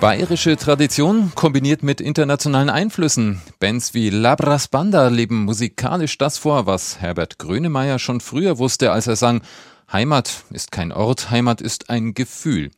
Bayerische Tradition kombiniert mit internationalen Einflüssen. Bands wie Labras Banda leben musikalisch das vor, was Herbert Grönemeyer schon früher wusste, als er sang, Heimat ist kein Ort, Heimat ist ein Gefühl.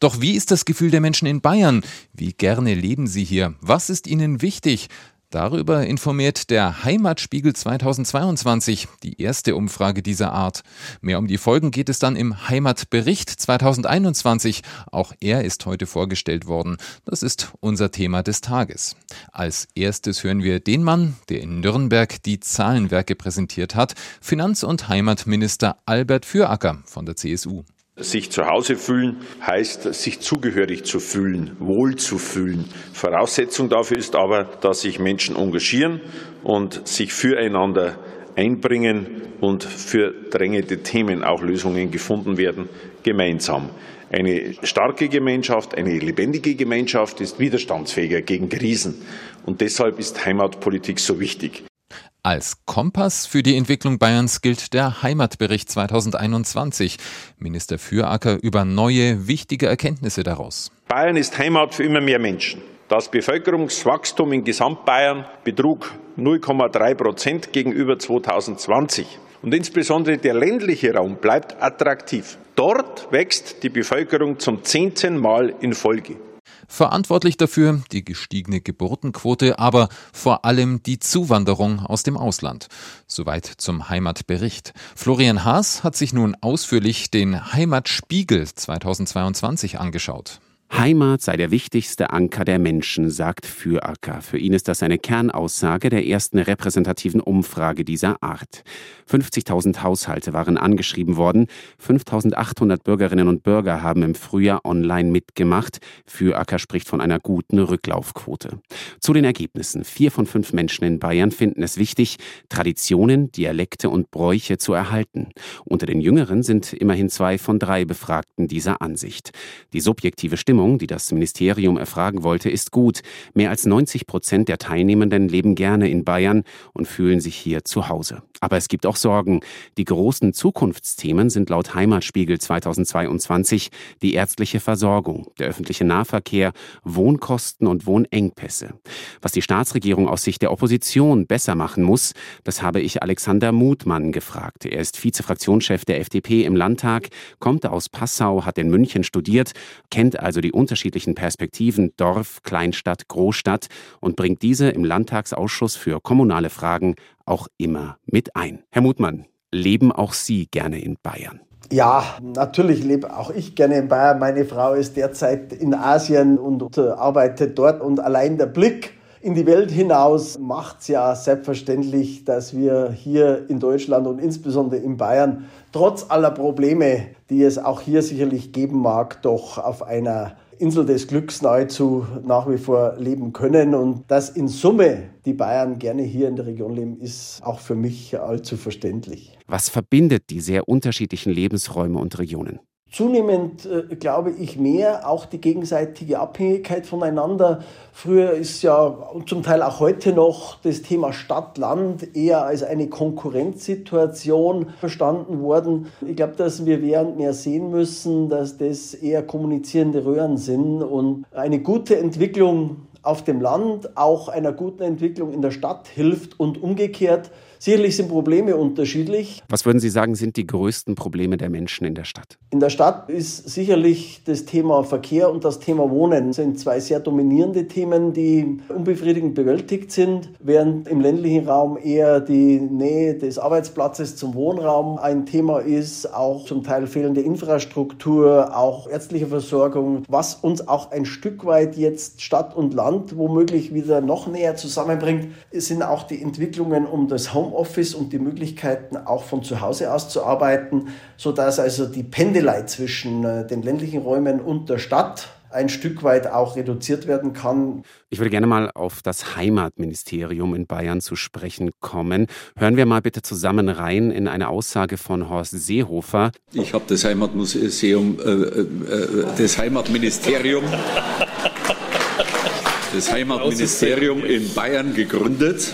Doch wie ist das Gefühl der Menschen in Bayern? Wie gerne leben sie hier? Was ist ihnen wichtig? Darüber informiert der Heimatspiegel 2022, die erste Umfrage dieser Art. Mehr um die Folgen geht es dann im Heimatbericht 2021. Auch er ist heute vorgestellt worden. Das ist unser Thema des Tages. Als erstes hören wir den Mann, der in Nürnberg die Zahlenwerke präsentiert hat, Finanz- und Heimatminister Albert Füracker von der CSU. Sich zu Hause fühlen heißt, sich zugehörig zu fühlen, wohl zu fühlen. Voraussetzung dafür ist aber, dass sich Menschen engagieren und sich füreinander einbringen und für drängende Themen auch Lösungen gefunden werden, gemeinsam. Eine starke Gemeinschaft, eine lebendige Gemeinschaft ist widerstandsfähiger gegen Krisen. Und deshalb ist Heimatpolitik so wichtig. Als Kompass für die Entwicklung Bayerns gilt der Heimatbericht 2021. Minister Füracker über neue, wichtige Erkenntnisse daraus. Bayern ist Heimat für immer mehr Menschen. Das Bevölkerungswachstum in Gesamtbayern betrug 0,3 Prozent gegenüber 2020. Und insbesondere der ländliche Raum bleibt attraktiv. Dort wächst die Bevölkerung zum zehnten Mal in Folge. Verantwortlich dafür die gestiegene Geburtenquote, aber vor allem die Zuwanderung aus dem Ausland. Soweit zum Heimatbericht. Florian Haas hat sich nun ausführlich den Heimatspiegel 2022 angeschaut. Heimat sei der wichtigste Anker der Menschen, sagt Füracker. Für ihn ist das eine Kernaussage der ersten repräsentativen Umfrage dieser Art. 50.000 Haushalte waren angeschrieben worden, 5.800 Bürgerinnen und Bürger haben im Frühjahr online mitgemacht. Füracker spricht von einer guten Rücklaufquote. Zu den Ergebnissen. Vier von fünf Menschen in Bayern finden es wichtig, Traditionen, Dialekte und Bräuche zu erhalten. Unter den Jüngeren sind immerhin zwei von drei Befragten dieser Ansicht. Die subjektive Stimme Stimmung, die das Ministerium erfragen wollte, ist gut. Mehr als 90 Prozent der Teilnehmenden leben gerne in Bayern und fühlen sich hier zu Hause. Aber es gibt auch Sorgen. Die großen Zukunftsthemen sind laut Heimatspiegel 2022 die ärztliche Versorgung, der öffentliche Nahverkehr, Wohnkosten und Wohnengpässe. Was die Staatsregierung aus Sicht der Opposition besser machen muss, das habe ich Alexander Mutmann gefragt. Er ist Vizefraktionschef der FDP im Landtag, kommt aus Passau, hat in München studiert, kennt also die unterschiedlichen Perspektiven Dorf, Kleinstadt, Großstadt und bringt diese im Landtagsausschuss für kommunale Fragen auch immer mit ein. Herr Mutmann, leben auch Sie gerne in Bayern? Ja, natürlich lebe auch ich gerne in Bayern. Meine Frau ist derzeit in Asien und arbeitet dort und allein der Blick in die Welt hinaus macht es ja selbstverständlich, dass wir hier in Deutschland und insbesondere in Bayern trotz aller Probleme, die es auch hier sicherlich geben mag, doch auf einer Insel des Glücks nahezu nach wie vor leben können. Und dass in Summe die Bayern gerne hier in der Region leben, ist auch für mich allzu verständlich. Was verbindet die sehr unterschiedlichen Lebensräume und Regionen? Zunehmend äh, glaube ich mehr auch die gegenseitige Abhängigkeit voneinander. Früher ist ja und zum Teil auch heute noch das Thema Stadt-Land eher als eine Konkurrenzsituation verstanden worden. Ich glaube, dass wir während mehr sehen müssen, dass das eher kommunizierende Röhren sind und eine gute Entwicklung auf dem Land auch einer guten Entwicklung in der Stadt hilft und umgekehrt. Sicherlich sind Probleme unterschiedlich. Was würden Sie sagen, sind die größten Probleme der Menschen in der Stadt? In der Stadt ist sicherlich das Thema Verkehr und das Thema Wohnen sind zwei sehr dominierende Themen, die unbefriedigend bewältigt sind, während im ländlichen Raum eher die Nähe des Arbeitsplatzes zum Wohnraum ein Thema ist, auch zum Teil fehlende Infrastruktur, auch ärztliche Versorgung, was uns auch ein Stück weit jetzt Stadt und Land womöglich wieder noch näher zusammenbringt, sind auch die Entwicklungen um das Home Homeoffice und die Möglichkeiten auch von zu Hause aus zu arbeiten, sodass also die Pendelei zwischen äh, den ländlichen Räumen und der Stadt ein Stück weit auch reduziert werden kann. Ich würde gerne mal auf das Heimatministerium in Bayern zu sprechen kommen. Hören wir mal bitte zusammen rein in eine Aussage von Horst Seehofer. Ich habe das Heimatmuseum, äh, äh, das Heimatministerium das Heimatministerium in Bayern gegründet.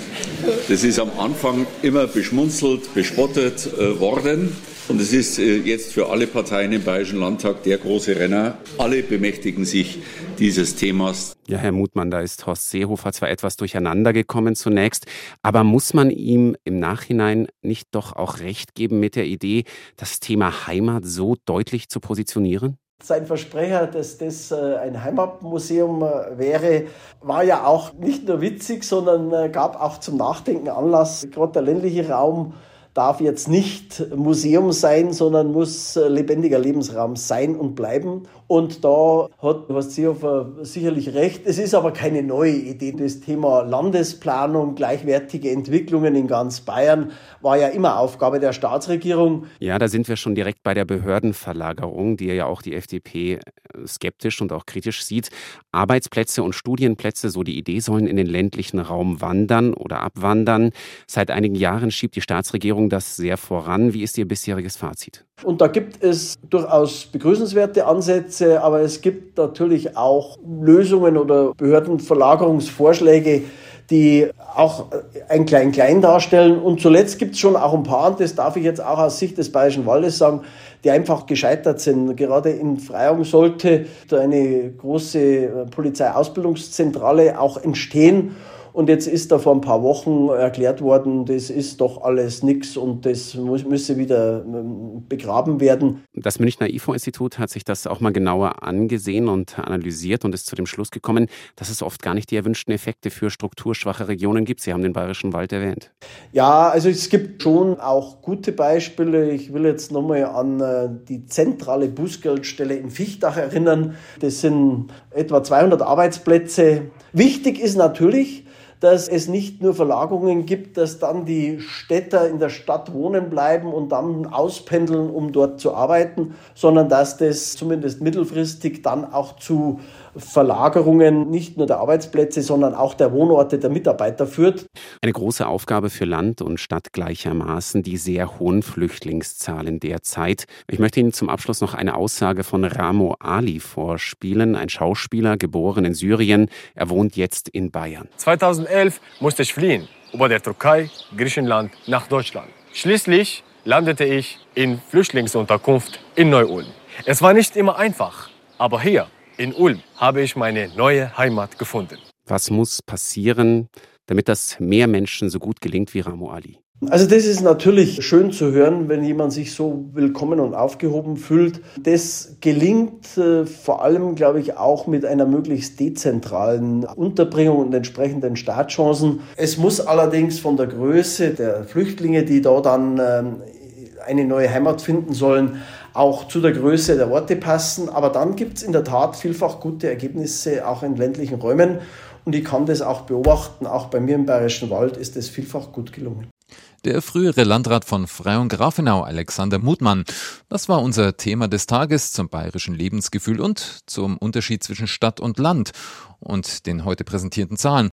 Das ist am Anfang immer beschmunzelt, bespottet äh, worden. Und es ist äh, jetzt für alle Parteien im Bayerischen Landtag der große Renner. Alle bemächtigen sich dieses Themas. Ja, Herr Mutmann, da ist Horst Seehofer zwar etwas durcheinander gekommen zunächst, aber muss man ihm im Nachhinein nicht doch auch recht geben mit der Idee, das Thema Heimat so deutlich zu positionieren? Sein Versprecher, dass das äh, ein Heimatmuseum äh, wäre, war ja auch nicht nur witzig, sondern äh, gab auch zum Nachdenken Anlass. Gerade der ländliche Raum darf jetzt nicht Museum sein, sondern muss lebendiger Lebensraum sein und bleiben. Und da hat Horst Seehofer sicherlich recht. Es ist aber keine neue Idee. Das Thema Landesplanung, gleichwertige Entwicklungen in ganz Bayern war ja immer Aufgabe der Staatsregierung. Ja, da sind wir schon direkt bei der Behördenverlagerung, die ja auch die FDP skeptisch und auch kritisch sieht. Arbeitsplätze und Studienplätze, so die Idee, sollen in den ländlichen Raum wandern oder abwandern. Seit einigen Jahren schiebt die Staatsregierung das sehr voran. Wie ist Ihr bisheriges Fazit? Und da gibt es durchaus begrüßenswerte Ansätze, aber es gibt natürlich auch Lösungen oder Behördenverlagerungsvorschläge, die auch ein Klein-Klein darstellen. Und zuletzt gibt es schon auch ein paar, und das darf ich jetzt auch aus Sicht des Bayerischen Waldes sagen, die einfach gescheitert sind. Gerade in Freyung sollte eine große Polizeiausbildungszentrale auch entstehen. Und jetzt ist da vor ein paar Wochen erklärt worden, das ist doch alles nichts und das muss, müsse wieder ähm, begraben werden. Das Münchner IFO-Institut hat sich das auch mal genauer angesehen und analysiert und ist zu dem Schluss gekommen, dass es oft gar nicht die erwünschten Effekte für strukturschwache Regionen gibt. Sie haben den Bayerischen Wald erwähnt. Ja, also es gibt schon auch gute Beispiele. Ich will jetzt nochmal an äh, die zentrale Bußgeldstelle in Fichtach erinnern. Das sind etwa 200 Arbeitsplätze. Wichtig ist natürlich, dass es nicht nur Verlagerungen gibt, dass dann die Städter in der Stadt wohnen bleiben und dann auspendeln, um dort zu arbeiten, sondern dass das zumindest mittelfristig dann auch zu Verlagerungen nicht nur der Arbeitsplätze, sondern auch der Wohnorte der Mitarbeiter führt. Eine große Aufgabe für Land und Stadt gleichermaßen, die sehr hohen Flüchtlingszahlen derzeit. Ich möchte Ihnen zum Abschluss noch eine Aussage von Ramo Ali vorspielen, ein Schauspieler, geboren in Syrien. Er wohnt jetzt in Bayern. 2011 musste ich fliehen über der Türkei, Griechenland nach Deutschland. Schließlich landete ich in Flüchtlingsunterkunft in Neu-Ulm. Es war nicht immer einfach, aber hier in Ulm habe ich meine neue Heimat gefunden. Was muss passieren, damit das mehr Menschen so gut gelingt wie Ramo Ali? Also das ist natürlich schön zu hören, wenn jemand sich so willkommen und aufgehoben fühlt. Das gelingt äh, vor allem, glaube ich, auch mit einer möglichst dezentralen Unterbringung und entsprechenden Startchancen. Es muss allerdings von der Größe der Flüchtlinge, die da dann äh, eine neue Heimat finden sollen, auch zu der Größe der Orte passen. Aber dann gibt es in der Tat vielfach gute Ergebnisse auch in ländlichen Räumen. Und ich kann das auch beobachten. Auch bei mir im Bayerischen Wald ist das vielfach gut gelungen. Der frühere Landrat von Freyung Grafenau, Alexander Mutmann. Das war unser Thema des Tages zum bayerischen Lebensgefühl und zum Unterschied zwischen Stadt und Land und den heute präsentierten Zahlen.